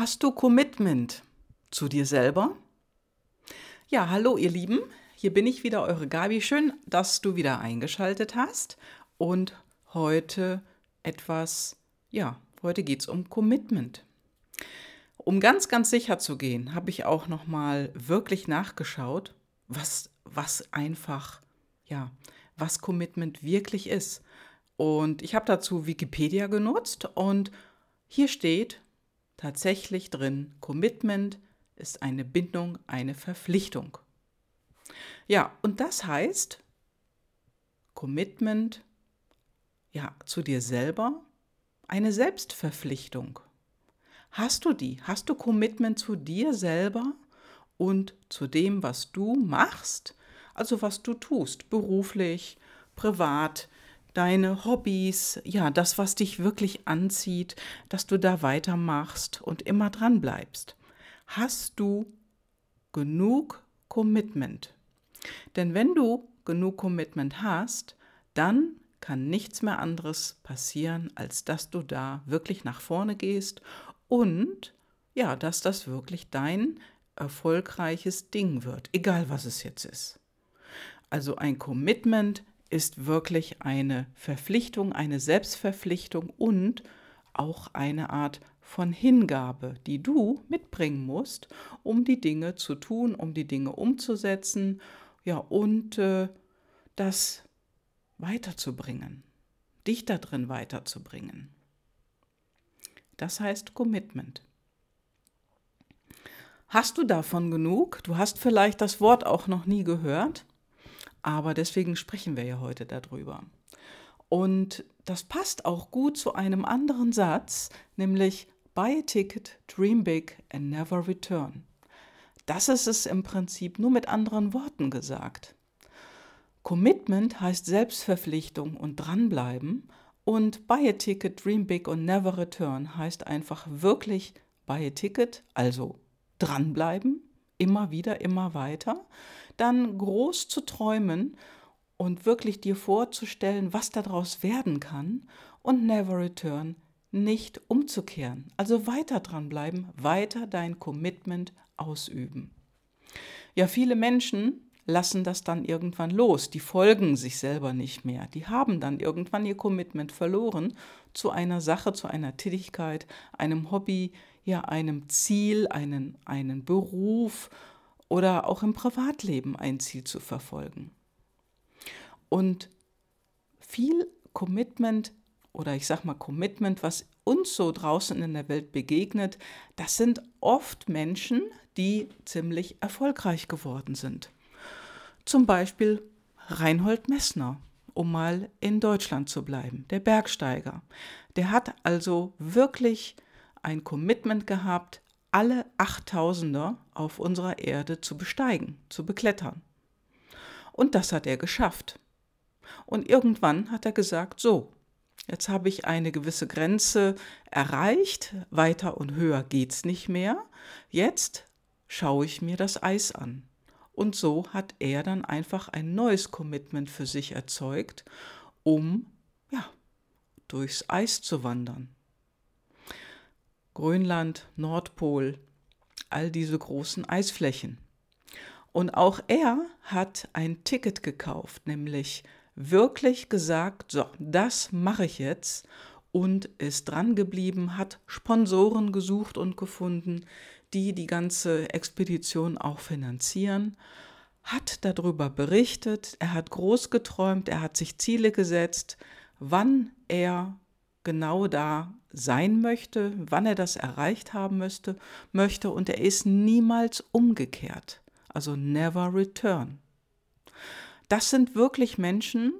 Hast du Commitment zu dir selber? Ja, hallo ihr Lieben, hier bin ich wieder, eure Gabi. Schön, dass du wieder eingeschaltet hast. Und heute etwas, ja, heute geht es um Commitment. Um ganz, ganz sicher zu gehen, habe ich auch noch mal wirklich nachgeschaut, was, was einfach, ja, was Commitment wirklich ist. Und ich habe dazu Wikipedia genutzt und hier steht, tatsächlich drin, Commitment ist eine Bindung, eine Verpflichtung. Ja, und das heißt, Commitment ja, zu dir selber, eine Selbstverpflichtung. Hast du die? Hast du Commitment zu dir selber und zu dem, was du machst? Also was du tust, beruflich, privat, deine Hobbys, ja, das, was dich wirklich anzieht, dass du da weitermachst und immer dran bleibst. Hast du genug Commitment? Denn wenn du genug Commitment hast, dann kann nichts mehr anderes passieren, als dass du da wirklich nach vorne gehst und ja, dass das wirklich dein erfolgreiches Ding wird, egal was es jetzt ist. Also ein Commitment ist wirklich eine Verpflichtung, eine Selbstverpflichtung und auch eine Art von Hingabe, die du mitbringen musst, um die Dinge zu tun, um die Dinge umzusetzen, ja, und äh, das weiterzubringen, dich da drin weiterzubringen. Das heißt Commitment. Hast du davon genug? Du hast vielleicht das Wort auch noch nie gehört. Aber deswegen sprechen wir ja heute darüber. Und das passt auch gut zu einem anderen Satz, nämlich Buy a ticket, dream big and never return. Das ist es im Prinzip nur mit anderen Worten gesagt. Commitment heißt Selbstverpflichtung und dranbleiben und Buy a ticket, dream big und never return heißt einfach wirklich Buy a ticket, also dranbleiben, immer wieder, immer weiter, dann groß zu träumen und wirklich dir vorzustellen, was daraus werden kann und never return, nicht umzukehren. Also weiter dranbleiben, weiter dein Commitment ausüben. Ja, viele Menschen lassen das dann irgendwann los, die folgen sich selber nicht mehr, die haben dann irgendwann ihr Commitment verloren zu einer Sache, zu einer Tätigkeit, einem Hobby, ja, einem Ziel, einen, einen Beruf oder auch im Privatleben ein Ziel zu verfolgen. Und viel Commitment oder ich sag mal Commitment, was uns so draußen in der Welt begegnet, das sind oft Menschen, die ziemlich erfolgreich geworden sind. Zum Beispiel Reinhold Messner, um mal in Deutschland zu bleiben, der Bergsteiger. Der hat also wirklich ein Commitment gehabt, alle Achttausender auf unserer Erde zu besteigen, zu beklettern. Und das hat er geschafft. Und irgendwann hat er gesagt, so, jetzt habe ich eine gewisse Grenze erreicht, weiter und höher geht's nicht mehr, jetzt schaue ich mir das Eis an. Und so hat er dann einfach ein neues Commitment für sich erzeugt, um ja, durchs Eis zu wandern. Grönland, Nordpol, all diese großen Eisflächen. Und auch er hat ein Ticket gekauft, nämlich wirklich gesagt, so, das mache ich jetzt und ist dran geblieben, hat Sponsoren gesucht und gefunden, die die ganze Expedition auch finanzieren, hat darüber berichtet, er hat groß geträumt, er hat sich Ziele gesetzt, wann er genau da sein möchte, wann er das erreicht haben müsste, möchte und er ist niemals umgekehrt, also never return. Das sind wirklich Menschen,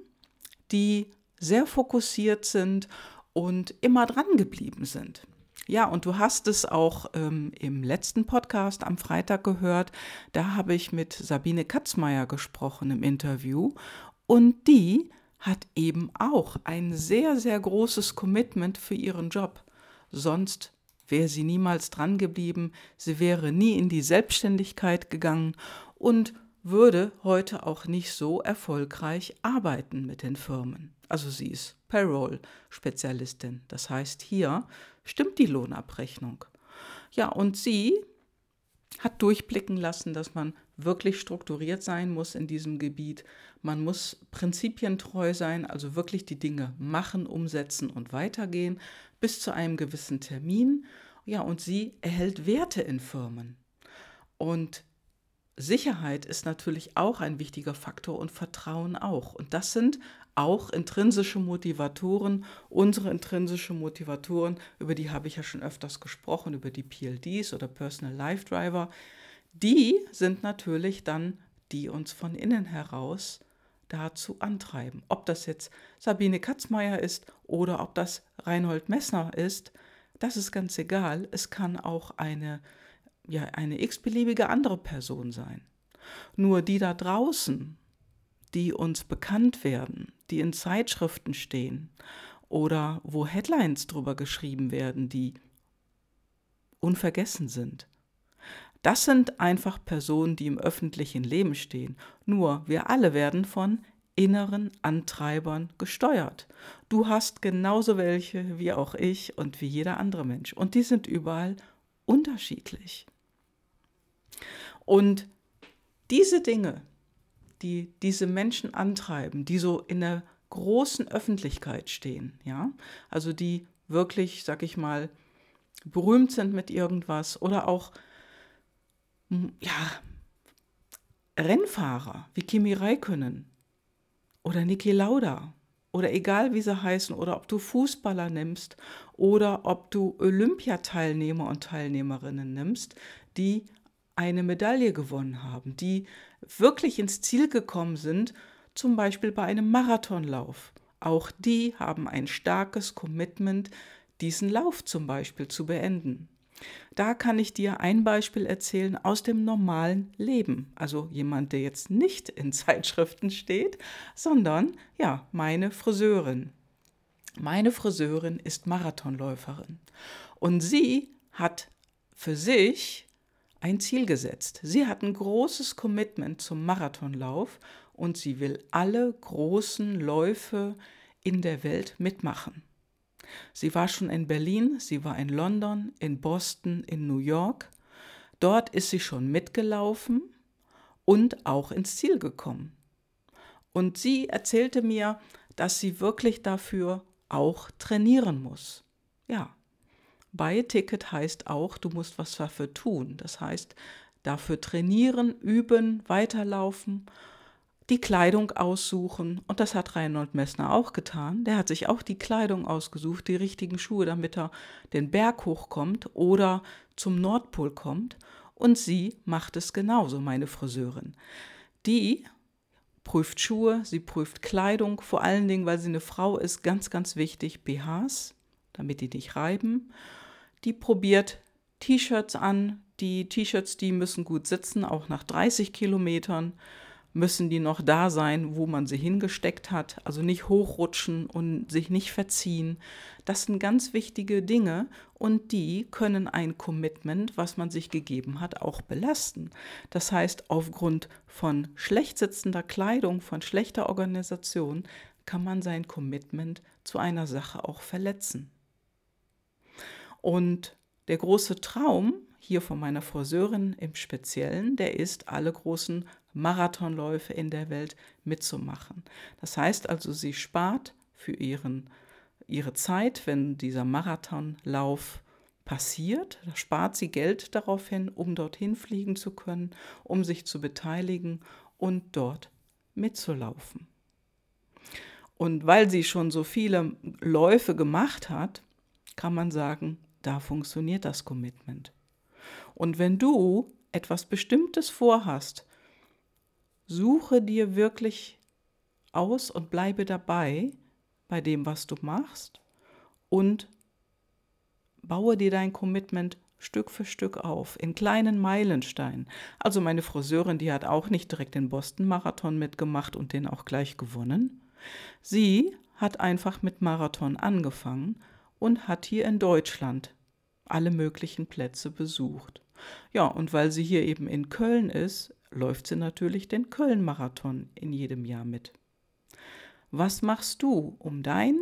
die sehr fokussiert sind und immer dran geblieben sind. Ja, und du hast es auch ähm, im letzten Podcast am Freitag gehört. Da habe ich mit Sabine Katzmeier gesprochen im Interview. Und die hat eben auch ein sehr, sehr großes Commitment für ihren Job. Sonst wäre sie niemals dran geblieben, sie wäre nie in die Selbstständigkeit gegangen und würde heute auch nicht so erfolgreich arbeiten mit den Firmen. Also sie ist Payroll-Spezialistin. Das heißt, hier stimmt die Lohnabrechnung. Ja, und sie hat durchblicken lassen, dass man wirklich strukturiert sein muss in diesem Gebiet. Man muss prinzipientreu sein, also wirklich die Dinge machen, umsetzen und weitergehen bis zu einem gewissen Termin. Ja, und sie erhält Werte in Firmen. Und Sicherheit ist natürlich auch ein wichtiger Faktor und Vertrauen auch. Und das sind auch intrinsische Motivatoren, unsere intrinsische Motivatoren, über die habe ich ja schon öfters gesprochen, über die PLDs oder Personal Life Driver, die sind natürlich dann, die uns von innen heraus dazu antreiben. Ob das jetzt Sabine Katzmeier ist oder ob das Reinhold Messner ist, das ist ganz egal. Es kann auch eine, ja, eine x-beliebige andere Person sein. Nur die da draußen, die uns bekannt werden, die in Zeitschriften stehen oder wo Headlines drüber geschrieben werden, die unvergessen sind. Das sind einfach Personen, die im öffentlichen Leben stehen. Nur wir alle werden von inneren Antreibern gesteuert. Du hast genauso welche wie auch ich und wie jeder andere Mensch. Und die sind überall unterschiedlich. Und diese Dinge, die diese Menschen antreiben, die so in der großen Öffentlichkeit stehen, ja, also die wirklich, sag ich mal, berühmt sind mit irgendwas oder auch ja, Rennfahrer wie Kimi Räikkönen oder Niki Lauda oder egal wie sie heißen oder ob du Fußballer nimmst oder ob du Olympiateilnehmer und Teilnehmerinnen nimmst, die eine Medaille gewonnen haben, die wirklich ins Ziel gekommen sind, zum Beispiel bei einem Marathonlauf. Auch die haben ein starkes Commitment, diesen Lauf zum Beispiel zu beenden. Da kann ich dir ein Beispiel erzählen aus dem normalen Leben. Also jemand, der jetzt nicht in Zeitschriften steht, sondern ja, meine Friseurin. Meine Friseurin ist Marathonläuferin und sie hat für sich ein Ziel gesetzt. Sie hat ein großes Commitment zum Marathonlauf und sie will alle großen Läufe in der Welt mitmachen. Sie war schon in Berlin, sie war in London, in Boston, in New York. Dort ist sie schon mitgelaufen und auch ins Ziel gekommen. Und sie erzählte mir, dass sie wirklich dafür auch trainieren muss. Ja, Buy-Ticket heißt auch, du musst was dafür tun. Das heißt, dafür trainieren, üben, weiterlaufen die Kleidung aussuchen. Und das hat Reinhold Messner auch getan. Der hat sich auch die Kleidung ausgesucht, die richtigen Schuhe, damit er den Berg hochkommt oder zum Nordpol kommt. Und sie macht es genauso, meine Friseurin. Die prüft Schuhe, sie prüft Kleidung, vor allen Dingen, weil sie eine Frau ist, ganz, ganz wichtig, BHs, damit die nicht reiben. Die probiert T-Shirts an. Die T-Shirts, die müssen gut sitzen, auch nach 30 Kilometern müssen die noch da sein, wo man sie hingesteckt hat. Also nicht hochrutschen und sich nicht verziehen. Das sind ganz wichtige Dinge und die können ein Commitment, was man sich gegeben hat, auch belasten. Das heißt, aufgrund von schlecht sitzender Kleidung, von schlechter Organisation, kann man sein Commitment zu einer Sache auch verletzen. Und der große Traum hier von meiner Friseurin im Speziellen, der ist, alle großen Marathonläufe in der Welt mitzumachen. Das heißt also, sie spart für ihren, ihre Zeit, wenn dieser Marathonlauf passiert, da spart sie Geld darauf hin, um dorthin fliegen zu können, um sich zu beteiligen und dort mitzulaufen. Und weil sie schon so viele Läufe gemacht hat, kann man sagen, da funktioniert das Commitment. Und wenn du etwas Bestimmtes vorhast, suche dir wirklich aus und bleibe dabei bei dem, was du machst und baue dir dein Commitment Stück für Stück auf, in kleinen Meilensteinen. Also meine Friseurin, die hat auch nicht direkt den Boston-Marathon mitgemacht und den auch gleich gewonnen. Sie hat einfach mit Marathon angefangen und hat hier in Deutschland alle möglichen Plätze besucht. Ja, und weil sie hier eben in Köln ist, läuft sie natürlich den Köln-Marathon in jedem Jahr mit. Was machst du, um dein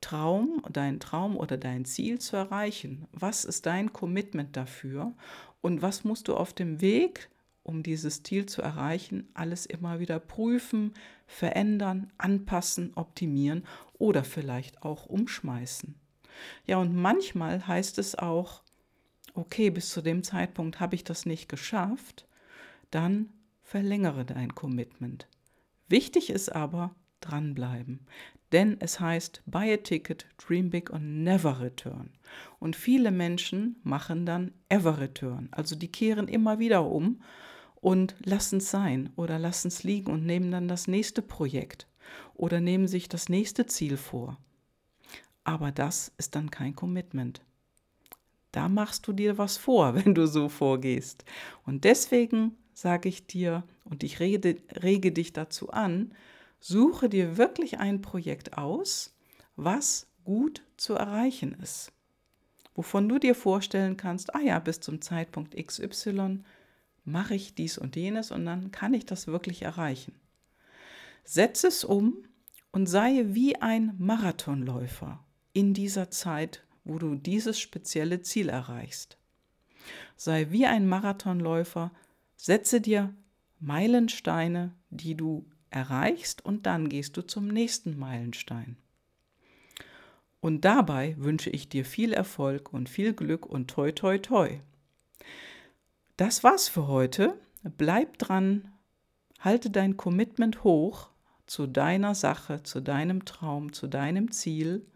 Traum, deinen Traum oder dein Ziel zu erreichen? Was ist dein Commitment dafür? Und was musst du auf dem Weg, um dieses Ziel zu erreichen, alles immer wieder prüfen, verändern, anpassen, optimieren oder vielleicht auch umschmeißen? Ja, und manchmal heißt es auch, okay, bis zu dem Zeitpunkt habe ich das nicht geschafft, dann verlängere dein Commitment. Wichtig ist aber, dranbleiben. Denn es heißt, buy a ticket, dream big and never return. Und viele Menschen machen dann ever return. Also die kehren immer wieder um und lassen es sein oder lassen es liegen und nehmen dann das nächste Projekt oder nehmen sich das nächste Ziel vor. Aber das ist dann kein Commitment. Da machst du dir was vor, wenn du so vorgehst. Und deswegen sage ich dir und ich rede, rege dich dazu an, Suche dir wirklich ein Projekt aus, was gut zu erreichen ist. Wovon du dir vorstellen kannst, ah ja, bis zum Zeitpunkt XY mache ich dies und jenes und dann kann ich das wirklich erreichen. Setze es um und sei wie ein Marathonläufer in dieser Zeit, wo du dieses spezielle Ziel erreichst. Sei wie ein Marathonläufer, setze dir Meilensteine, die du erreichst und dann gehst du zum nächsten Meilenstein. Und dabei wünsche ich dir viel Erfolg und viel Glück und toi toi toi. Das war's für heute. Bleib dran, halte dein Commitment hoch zu deiner Sache, zu deinem Traum, zu deinem Ziel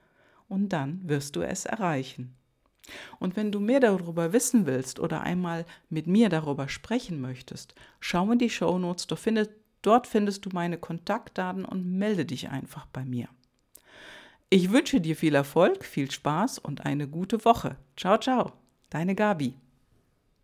und dann wirst du es erreichen. Und wenn du mehr darüber wissen willst oder einmal mit mir darüber sprechen möchtest, schau in die Show Notes, Dort findest du meine Kontaktdaten und melde dich einfach bei mir. Ich wünsche dir viel Erfolg, viel Spaß und eine gute Woche. Ciao, ciao, deine Gabi.